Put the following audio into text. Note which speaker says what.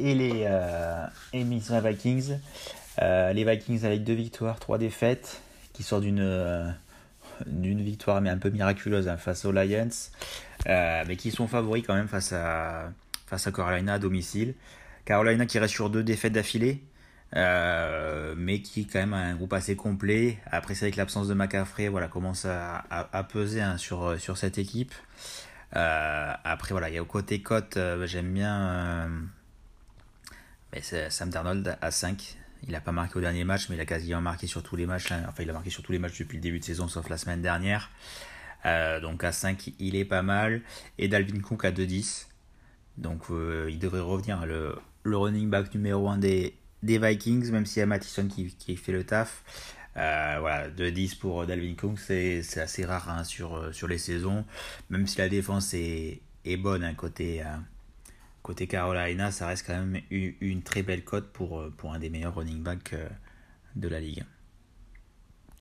Speaker 1: et les euh, Minnesota Vikings. Euh, les Vikings avec deux victoires, trois défaites, qui sortent d'une euh, victoire mais un peu miraculeuse hein, face aux Lions, mais qui sont favoris quand même face à face à Carolina à domicile. Carolina qui reste sur deux défaites d'affilée, mais qui quand même a un groupe assez complet. Après, c'est avec l'absence de McCaffrey, voilà, commence à, à, peser hein, sur, sur cette équipe. Après, voilà, il y a au côté cote, j'aime bien mais Sam Darnold à 5. Il n'a pas marqué au dernier match, mais il a quasiment marqué sur tous les matchs. Là. Enfin, il a marqué sur tous les matchs depuis le début de saison, sauf la semaine dernière. Euh, donc à 5, il est pas mal. Et Dalvin Cook à 2-10. Donc euh, il devrait revenir le, le running back numéro 1 des, des Vikings, même s'il y a Mattison qui, qui fait le taf. Euh, voilà, 2-10 pour Dalvin Cook, c'est assez rare hein, sur, sur les saisons. Même si la défense est, est bonne hein, côté, côté Carolina, ça reste quand même une, très belle cote pour, pour un des meilleurs running backs euh, de la ligue.